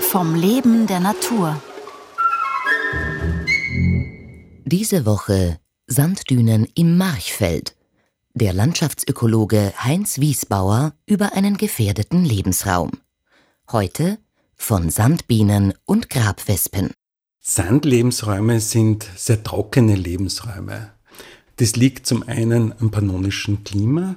Vom Leben der Natur. Diese Woche Sanddünen im Marchfeld. Der Landschaftsökologe Heinz Wiesbauer über einen gefährdeten Lebensraum. Heute von Sandbienen und Grabwespen. Sandlebensräume sind sehr trockene Lebensräume. Das liegt zum einen am pannonischen Klima,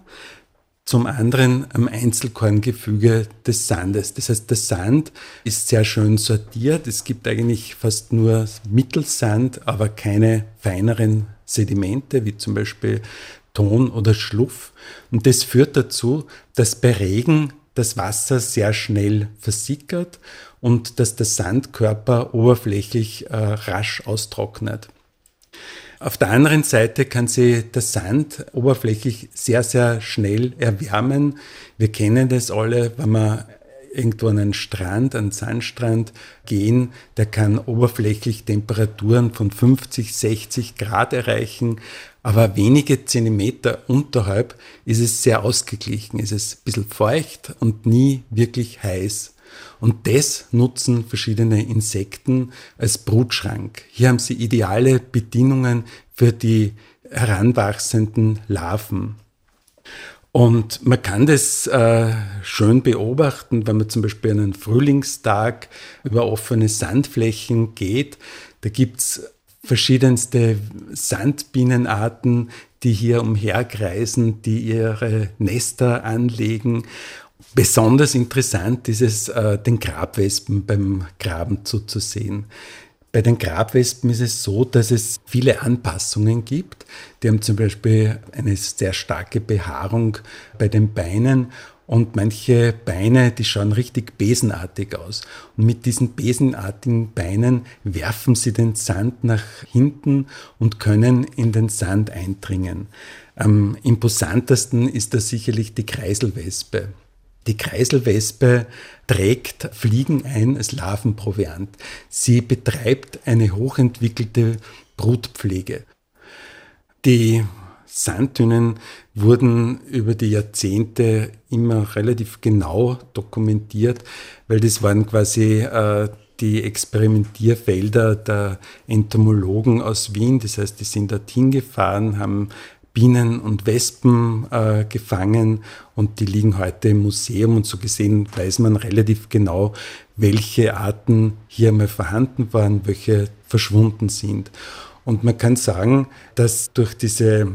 zum anderen am Einzelkorngefüge des Sandes. Das heißt, der Sand ist sehr schön sortiert. Es gibt eigentlich fast nur Mittelsand, aber keine feineren Sedimente, wie zum Beispiel Ton oder Schluff. Und das führt dazu, dass bei Regen das Wasser sehr schnell versickert und dass der Sandkörper oberflächlich äh, rasch austrocknet. Auf der anderen Seite kann sich der Sand oberflächlich sehr, sehr schnell erwärmen. Wir kennen das alle, wenn wir irgendwo an einen Strand, einen Sandstrand gehen, der kann oberflächlich Temperaturen von 50, 60 Grad erreichen, aber wenige Zentimeter unterhalb ist es sehr ausgeglichen, es ist ein bisschen feucht und nie wirklich heiß. Und das nutzen verschiedene Insekten als Brutschrank. Hier haben sie ideale Bedingungen für die heranwachsenden Larven. Und man kann das äh, schön beobachten, wenn man zum Beispiel einen Frühlingstag über offene Sandflächen geht. Da gibt's verschiedenste Sandbienenarten, die hier umherkreisen, die ihre Nester anlegen. Besonders interessant ist es, äh, den Grabwespen beim Graben zuzusehen. Bei den Grabwespen ist es so, dass es viele Anpassungen gibt. Die haben zum Beispiel eine sehr starke Behaarung bei den Beinen und manche Beine, die schauen richtig besenartig aus. Und mit diesen besenartigen Beinen werfen sie den Sand nach hinten und können in den Sand eindringen. Am imposantesten ist da sicherlich die Kreiselwespe. Die Kreiselwespe trägt Fliegen ein als Larvenproviant. Sie betreibt eine hochentwickelte Brutpflege. Die Sanddünen wurden über die Jahrzehnte immer relativ genau dokumentiert, weil das waren quasi äh, die Experimentierfelder der Entomologen aus Wien. Das heißt, die sind dorthin gefahren, haben Bienen und Wespen äh, gefangen und die liegen heute im Museum und so gesehen weiß man relativ genau, welche Arten hier mal vorhanden waren, welche verschwunden sind. Und man kann sagen, dass durch diese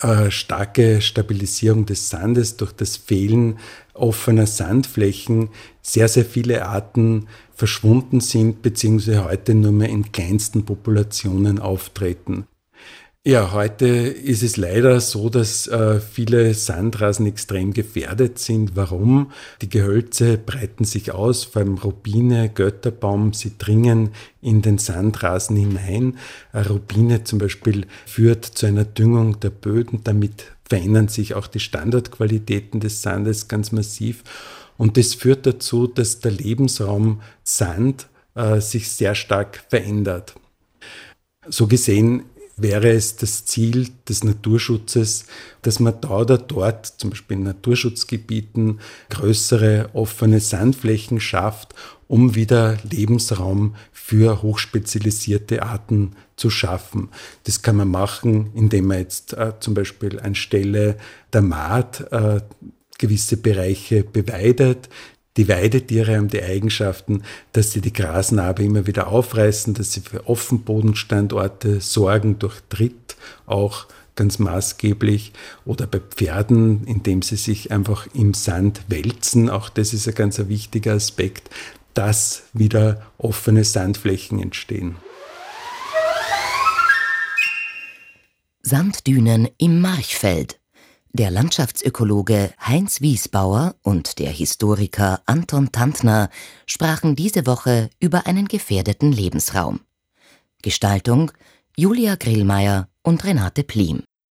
äh, starke Stabilisierung des Sandes, durch das Fehlen offener Sandflächen sehr, sehr viele Arten verschwunden sind, beziehungsweise heute nur mehr in kleinsten Populationen auftreten. Ja, heute ist es leider so, dass äh, viele Sandrasen extrem gefährdet sind. Warum? Die Gehölze breiten sich aus, vor allem Rubine, Götterbaum, sie dringen in den Sandrasen hinein. Eine Rubine zum Beispiel führt zu einer Düngung der Böden, damit verändern sich auch die Standardqualitäten des Sandes ganz massiv. Und das führt dazu, dass der Lebensraum Sand äh, sich sehr stark verändert. So gesehen wäre es das Ziel des Naturschutzes, dass man da oder dort, zum Beispiel in Naturschutzgebieten, größere offene Sandflächen schafft, um wieder Lebensraum für hochspezialisierte Arten zu schaffen. Das kann man machen, indem man jetzt äh, zum Beispiel anstelle der Maat äh, gewisse Bereiche beweidet, die Weidetiere haben die Eigenschaften, dass sie die Grasnarbe immer wieder aufreißen, dass sie für Offenbodenstandorte sorgen durch Tritt auch ganz maßgeblich oder bei Pferden, indem sie sich einfach im Sand wälzen. Auch das ist ein ganz wichtiger Aspekt, dass wieder offene Sandflächen entstehen. Sanddünen im Marchfeld der Landschaftsökologe Heinz Wiesbauer und der Historiker Anton Tantner sprachen diese Woche über einen gefährdeten Lebensraum. Gestaltung Julia Grillmeier und Renate Plim